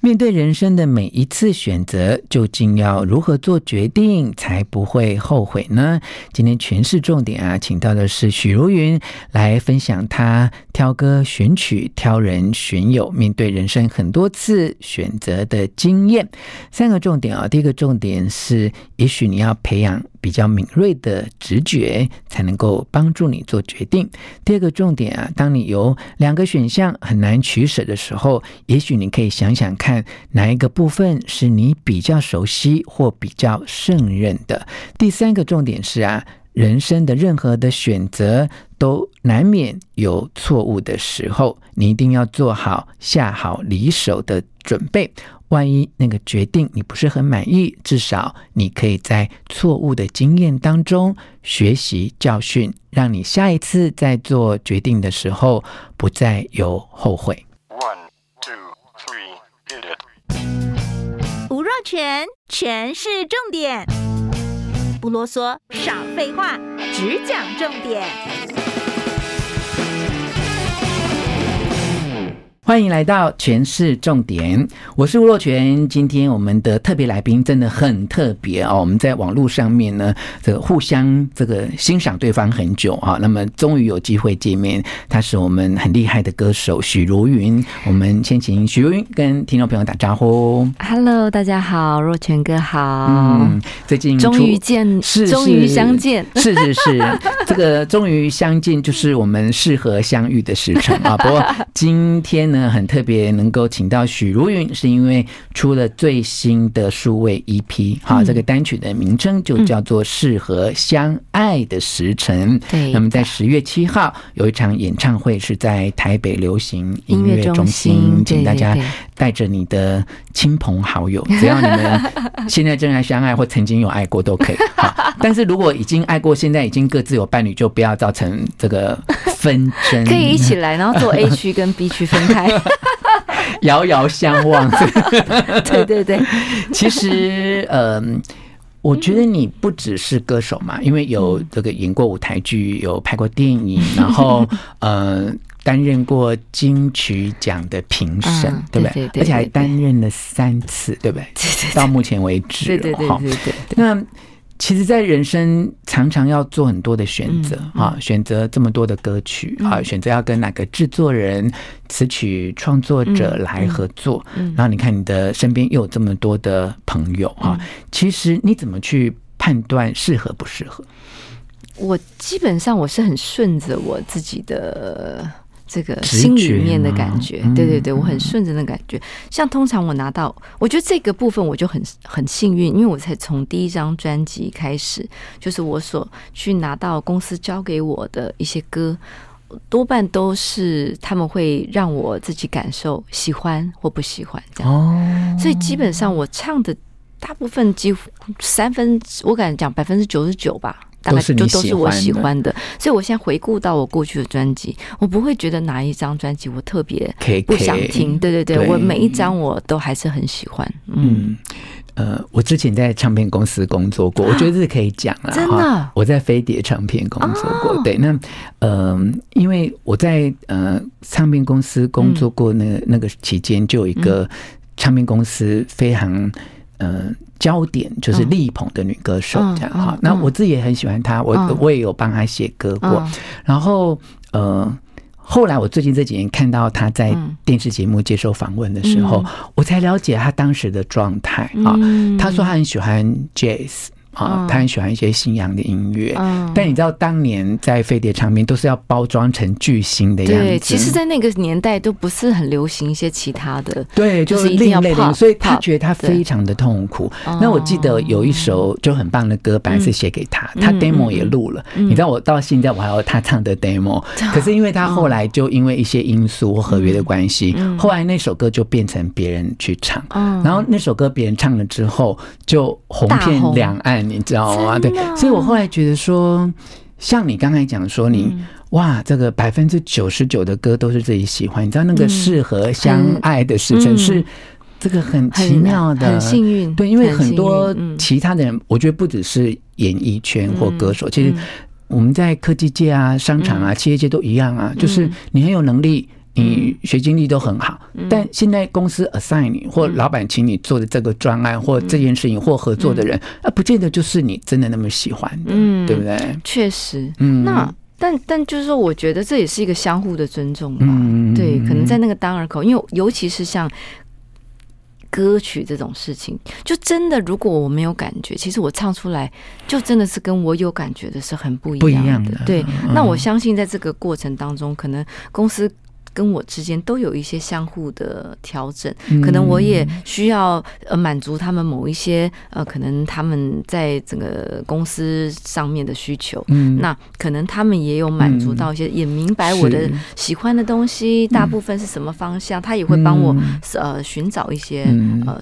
面对人生的每一次选择，究竟要如何做决定才不会后悔呢？今天全是重点啊，请到的是许茹芸来分享她挑歌选曲、挑人选友，面对人生很多次选择的经验。三个重点啊，第一个重点是，也许你要培养。比较敏锐的直觉，才能够帮助你做决定。第二个重点啊，当你有两个选项很难取舍的时候，也许你可以想想看，哪一个部分是你比较熟悉或比较胜任的。第三个重点是啊，人生的任何的选择都难免有错误的时候，你一定要做好下好离手的准备。万一那个决定你不是很满意，至少你可以在错误的经验当中学习教训，让你下一次在做决定的时候不再有后悔。One, two, three, hit it. 吴若全，全是重点，不啰嗦，少废话，只讲重点。欢迎来到全市重点，我是吴若权。今天我们的特别来宾真的很特别哦。我们在网络上面呢，这个互相这个欣赏对方很久啊，那么终于有机会见面。他是我们很厉害的歌手许茹芸。我们先请许茹芸跟听众朋友打招呼。Hello，大家好，若权哥好。嗯，最近终于见，是终于相见，是是是，这个终于相见就是我们适合相遇的时辰啊。不过今天呢。很特别，能够请到许茹芸，是因为出了最新的数位 EP，哈、嗯，这个单曲的名称就叫做《适合相爱的时辰》。对、嗯，那么在十月七号有一场演唱会，是在台北流行音乐中心，请大家带着你的亲朋好友，只要你们 现在正在相爱或曾经有爱过都可以。好，但是如果已经爱过，现在已经各自有伴侣，就不要造成这个纷争。可以一起来，然后做 A 区跟 B 区分开。遥遥相望，对对对。其实，嗯，我觉得你不只是歌手嘛，因为有这个演过舞台剧，有拍过电影，然后呃，担任过金曲奖的评审，对不对？而且还担任了三次，对不对？到目前为止，对对对对对。那其实，在人生常常要做很多的选择啊，选择这么多的歌曲啊，选择要跟哪个制作人、词曲创作者来合作。然后你看，你的身边又有这么多的朋友啊，其实你怎么去判断适合不适合？我基本上我是很顺着我自己的。这个心里面的感觉，对对对，我很顺着那感觉。像通常我拿到，我觉得这个部分我就很很幸运，因为我才从第一张专辑开始，就是我所去拿到公司交给我的一些歌，多半都是他们会让我自己感受喜欢或不喜欢这样。所以基本上我唱的大部分几乎三分，我敢讲百分之九十九吧。大概就都是我喜欢的，所以我现在回顾到我过去的专辑，我不会觉得哪一张专辑我特别不想听。对对对，我每一张我都还是很喜欢。嗯，呃，我之前在唱片公司工作过，我觉得这是可以讲了。真的，我在飞碟唱片工作过。对，那呃，因为我在呃唱片公司工作过，那那个期间就有一个唱片公司非常。嗯、呃，焦点就是力捧的女歌手这样哈。那我自己也很喜欢她，我、嗯、我也有帮她写歌过。嗯、然后呃，后来我最近这几年看到她在电视节目接受访问的时候，嗯、我才了解她当时的状态啊。她、嗯、说她很喜欢 jazz。啊，他很喜欢一些西洋的音乐。嗯，但你知道当年在飞碟唱片都是要包装成巨星的样子。对，其实，在那个年代都不是很流行一些其他的。对，就是另类的，所以他觉得他非常的痛苦。那我记得有一首就很棒的歌，本来是写给他，他 demo 也录了。你知道，我到现在我还有他唱的 demo。可是因为他后来就因为一些因素或合约的关系，后来那首歌就变成别人去唱。然后那首歌别人唱了之后就红遍两岸，你知道吗？对，所以我后来觉得说，像你刚才讲说你哇，这个百分之九十九的歌都是自己喜欢，你知道那个适合相爱的时辰是这个很奇妙的，很幸运。对，因为很多其他的人，我觉得不只是演艺圈或歌手，其实我们在科技界啊、商场啊、企业界都一样啊，就是你很有能力。你学经历都很好，但现在公司 assign 你或老板请你做的这个专案或这件事情或合作的人，啊，不见得就是你真的那么喜欢的，嗯，对不对？确实，嗯，那但但就是说，我觉得这也是一个相互的尊重吧。对，可能在那个当儿口，因为尤其是像歌曲这种事情，就真的如果我没有感觉，其实我唱出来就真的是跟我有感觉的是很不一样的。对，那我相信在这个过程当中，可能公司。跟我之间都有一些相互的调整，可能我也需要呃满足他们某一些呃，可能他们在整个公司上面的需求，嗯，那可能他们也有满足到一些，也明白我的喜欢的东西大部分是什么方向，他也会帮我呃寻找一些呃。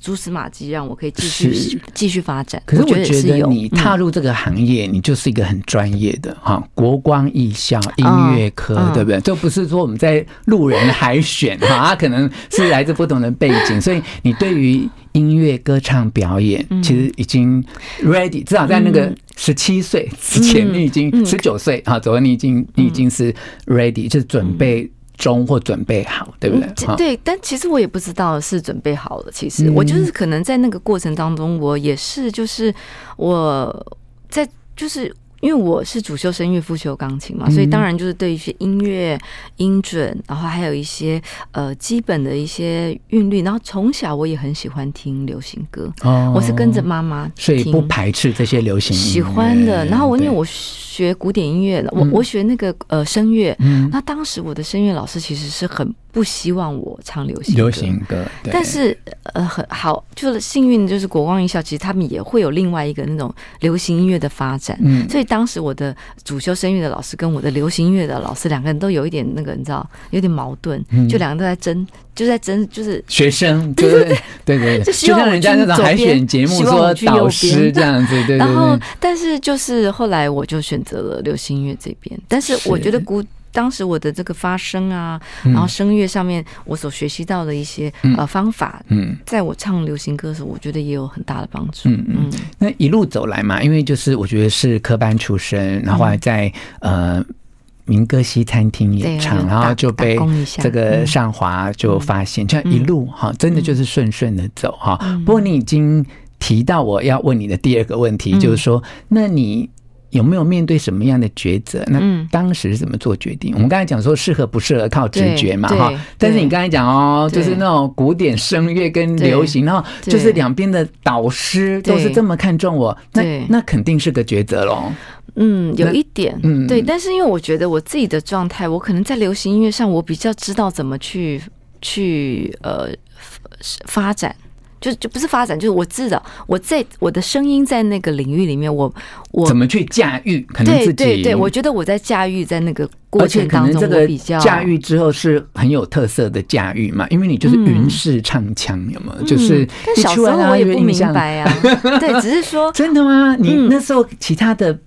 蛛丝马迹让我可以继续继续发展。可是我觉得你踏入这个行业，你就是一个很专业的哈，国光艺校音乐科，对不对？这不是说我们在路人海选哈，他 可能是来自不同的背景，所以你对于音乐歌唱表演其实已经 ready，至少在那个十七岁之前，你已经十九岁啊，左右你已经你已经是 ready，就是准备。中或准备好，对不对？嗯、对，但其实我也不知道是准备好了。其实我就是可能在那个过程当中，我也是就是我在就是。因为我是主修声乐，副修钢琴嘛，所以当然就是对一些音乐音准，然后还有一些呃基本的一些韵律，然后从小我也很喜欢听流行歌，哦、我是跟着妈妈，所以不排斥这些流行音乐，喜欢的。然后我因为我学古典音乐了，对我我学那个呃声乐，嗯、那当时我的声乐老师其实是很。不希望我唱流行歌，流行歌，但是呃很好，就是幸运，就是国光艺校，其实他们也会有另外一个那种流行音乐的发展。嗯，所以当时我的主修声乐的老师跟我的流行音乐的老师两个人都有一点那个，你知道，有点矛盾，就两个都在争，就在争，就是学生，对对对对。对，就像人家那种海选节目说导师这样子，对对。然后，但是就是后来我就选择了流行音乐这边，但是我觉得古。当时我的这个发声啊，然后声乐上面我所学习到的一些呃方法，嗯，在我唱流行歌的时候，我觉得也有很大的帮助。嗯嗯，那一路走来嘛，因为就是我觉得是科班出身，然后还在呃民歌西餐厅演唱，然后就被这个上华就发现，这样一路哈，真的就是顺顺的走哈。不过你已经提到我要问你的第二个问题，就是说，那你。有没有面对什么样的抉择？那当时是怎么做决定？嗯、我们刚才讲说适合不适合靠直觉嘛，哈。但是你刚才讲哦，就是那种古典声乐跟流行，然后就是两边的导师都是这么看重我，那那肯定是个抉择喽。嗯，有一点，嗯，对。但是因为我觉得我自己的状态，我可能在流行音乐上，我比较知道怎么去去呃发展。就就不是发展，就是我知道我在我的声音在那个领域里面，我我怎么去驾驭？可能自己对对对，我觉得我在驾驭在那个过程当中，我比较驾驭之后是很有特色的驾驭嘛，因为你就是云式唱腔，有没有？就是但小时候我也不明白啊，对，只是说 真的吗？你那时候其他的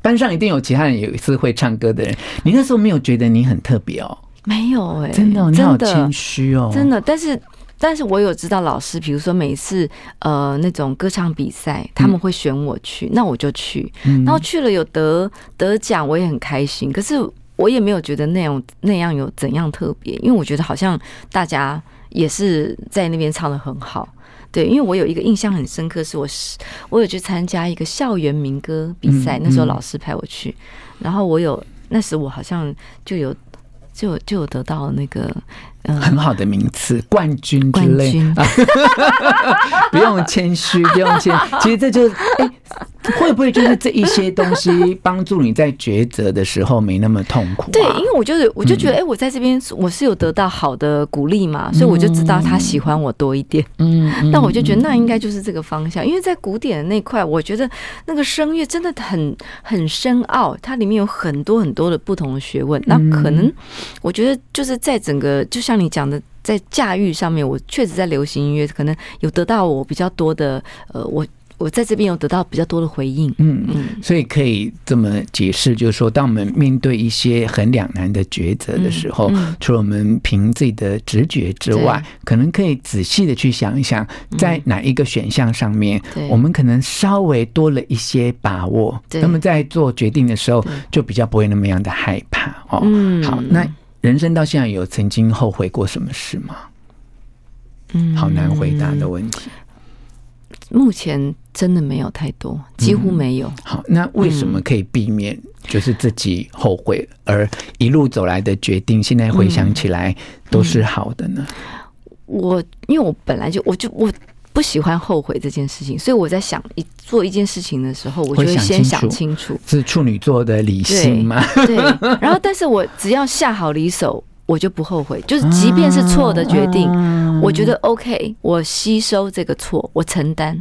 班上一定有其他人有一次会唱歌的人，你那时候没有觉得你很特别哦？没有哎，真的，你好谦虚哦，真的，但是。但是我有知道老师，比如说每次呃那种歌唱比赛，他们会选我去，嗯、那我就去，然后去了有得得奖，我也很开心。可是我也没有觉得那样那样有怎样特别，因为我觉得好像大家也是在那边唱的很好，对。因为我有一个印象很深刻，是我是我有去参加一个校园民歌比赛，嗯、那时候老师派我去，然后我有那时我好像就有就就有得到那个。很好的名次，冠军之类，不用谦虚，不用谦。其实这就是，哎，会不会就是这一些东西帮助你在抉择的时候没那么痛苦、啊？对，因为我就是我就觉得，哎、嗯欸，我在这边我是有得到好的鼓励嘛，所以我就知道他喜欢我多一点。嗯，但我就觉得那应该就是这个方向，因为在古典的那块，我觉得那个声乐真的很很深奥，它里面有很多很多的不同的学问。那可能我觉得就是在整个，就像你讲的。在驾驭上面，我确实在流行音乐可能有得到我比较多的，呃，我我在这边有得到比较多的回应，嗯嗯，所以可以这么解释，就是说，当我们面对一些很两难的抉择的时候，嗯嗯、除了我们凭自己的直觉之外，可能可以仔细的去想一想，在哪一个选项上面，我们可能稍微多了一些把握，那么在做决定的时候，就比较不会那么样的害怕哦。嗯，好，那。人生到现在有曾经后悔过什么事吗？嗯，好难回答的问题。目前真的没有太多，几乎没有。嗯、好，那为什么可以避免就是自己后悔，而一路走来的决定，现在回想起来都是好的呢？我因为我本来就我就我。不喜欢后悔这件事情，所以我在想一做一件事情的时候，我就会先想清楚。是处女座的理性吗？对。对，然后，但是我只要下好离手，我就不后悔。就是即便是错的决定，我觉得 OK，我吸收这个错，我承担。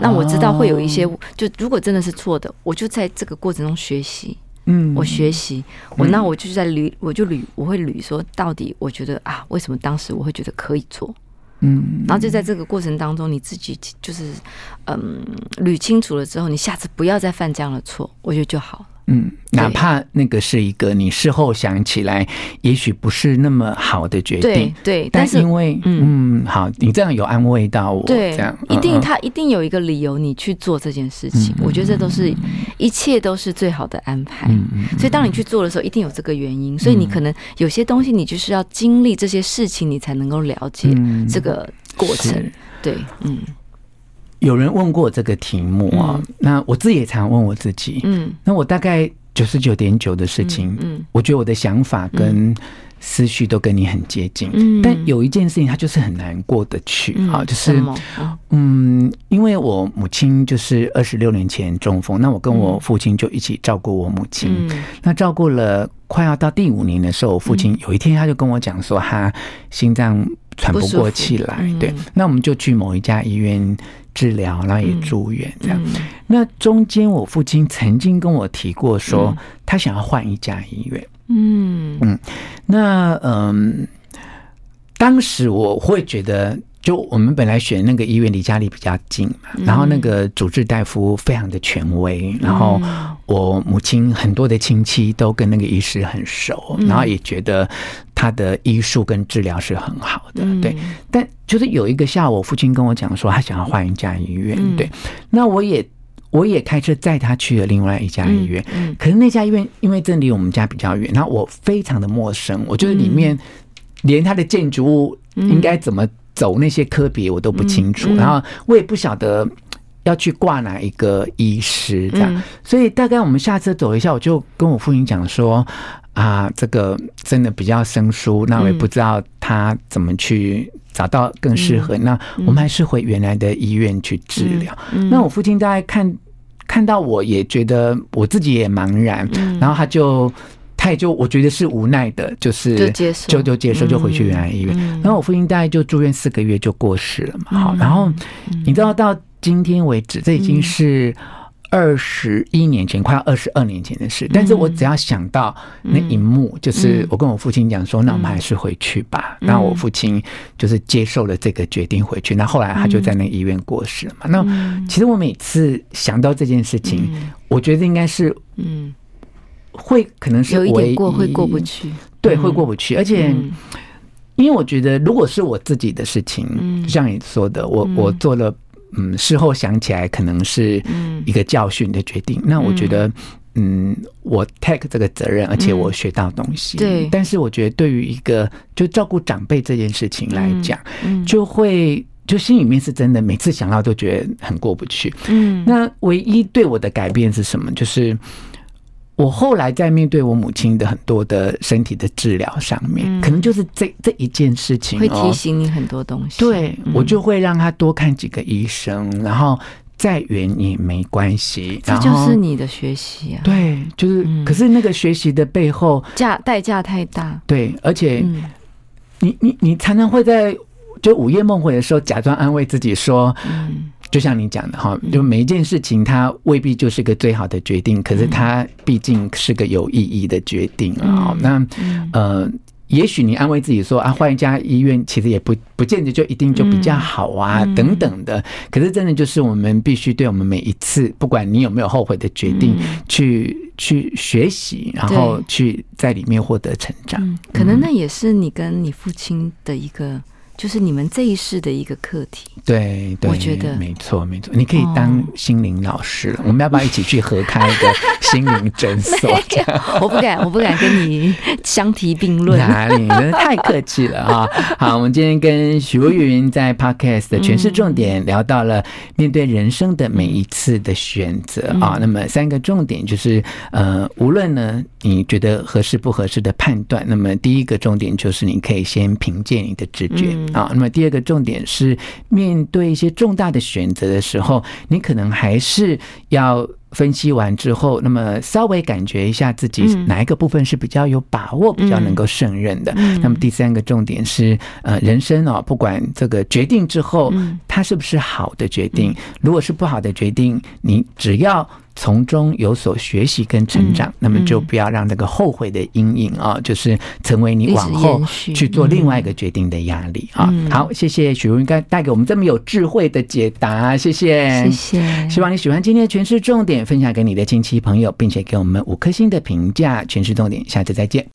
那我知道会有一些，就如果真的是错的，我就在这个过程中学习。嗯，我学习，我那我就在捋，我就捋，我会捋说，到底我觉得啊，为什么当时我会觉得可以做？嗯，然后就在这个过程当中，你自己就是嗯捋清楚了之后，你下次不要再犯这样的错，我觉得就好了。嗯，哪怕那个是一个你事后想起来，也许不是那么好的决定，对，对，但是因为嗯，嗯，好，你这样有安慰到我，对，这样。一定他一定有一个理由你去做这件事情，嗯，我觉得这都是一切都是最好的安排，嗯，所以当你去做的时候，一定有这个原因，所以你可能有些东西你就是要经历这些事情，你才能够了解这个过程，对，嗯。有人问过这个题目啊，嗯、那我自己也常问我自己，嗯，那我大概九十九点九的事情，嗯，我觉得我的想法跟思绪都跟你很接近，嗯，但有一件事情它就是很难过得去啊，就是，嗯，因为我母亲就是二十六年前中风，那我跟我父亲就一起照顾我母亲，那照顾了快要到第五年的时候，我父亲有一天他就跟我讲说他心脏喘不过气来，对，那我们就去某一家医院。治疗，然后也住院，这样。嗯嗯、那中间，我父亲曾经跟我提过，说他想要换一家医院。嗯嗯，那嗯，当时我会觉得，就我们本来选那个医院离家里比较近嘛，然后那个主治大夫非常的权威，然后我母亲很多的亲戚都跟那个医师很熟，然后也觉得。他的医术跟治疗是很好的，对。但就是有一个下午，我父亲跟我讲说，他想要换一家医院，对。那我也我也开车载他去了另外一家医院，可是那家医院因为这离我们家比较远，然后我非常的陌生，我觉得里面连他的建筑物应该怎么走那些科别我都不清楚，然后我也不晓得要去挂哪一个医师这样，所以大概我们下车走一下，我就跟我父亲讲说。啊，这个真的比较生疏，那我也不知道他怎么去找到更适合。嗯、那我们还是回原来的医院去治疗。那我父亲大概看看到我也觉得我自己也茫然，嗯、然后他就他也就我觉得是无奈的，就是就接受就就接受就回去原来医院。然后我父亲大概就住院四个月就过世了嘛。好，然后你知道到今天为止，这已经是。二十一年前，快要二十二年前的事，但是我只要想到那一幕，就是我跟我父亲讲说，那我们还是回去吧。那我父亲就是接受了这个决定回去。那后来他就在那医院过世了嘛。那其实我每次想到这件事情，我觉得应该是，嗯，会可能是有一点过会过不去，对，会过不去。而且，因为我觉得如果是我自己的事情，就像你说的，我我做了。嗯，事后想起来可能是一个教训的决定。嗯、那我觉得，嗯，我 take 这个责任，而且我学到东西。对、嗯，但是我觉得对于一个就照顾长辈这件事情来讲，就会就心里面是真的，每次想到都觉得很过不去。嗯，那唯一对我的改变是什么？就是。我后来在面对我母亲的很多的身体的治疗上面，嗯、可能就是这这一件事情、喔、会提醒你很多东西。对，我就会让他多看几个医生，然后再远也没关系。这就是你的学习啊。对，就是，嗯、可是那个学习的背后价代价太大。对，而且你你你常常会在就午夜梦回的时候假装安慰自己说，嗯。就像你讲的哈，就每一件事情它未必就是个最好的决定，可是它毕竟是个有意义的决定啊。那呃，也许你安慰自己说啊，换一家医院其实也不不见得就一定就比较好啊，等等的。可是真的就是我们必须对我们每一次，不管你有没有后悔的决定，去去学习，然后去在里面获得成长。可能那也是你跟你父亲的一个。就是你们这一世的一个课题，对，对，我觉得没错，没错。你可以当心灵老师了，哦、我们要不要一起去合开一个 心灵诊所？我不敢，我不敢跟你相提并论。哪里？真的太客气了啊！好，我们今天跟许茹芸在 Podcast 的诠释重点聊到了面对人生的每一次的选择啊。嗯、那么三个重点就是，呃，无论呢你觉得合适不合适的判断，那么第一个重点就是你可以先凭借你的直觉。嗯啊，那么第二个重点是，面对一些重大的选择的时候，你可能还是要分析完之后，那么稍微感觉一下自己哪一个部分是比较有把握、比较能够胜任的。那么第三个重点是，呃，人生哦，不管这个决定之后，它是不是好的决定，如果是不好的决定，你只要。从中有所学习跟成长，嗯、那么就不要让那个后悔的阴影啊，嗯、就是成为你往后去做另外一个决定的压力啊。嗯、好，谢谢许茹应该带给我们这么有智慧的解答，谢谢，谢谢。希望你喜欢今天的诠释重点，分享给你的亲戚朋友，并且给我们五颗星的评价。全是重点，下次再见。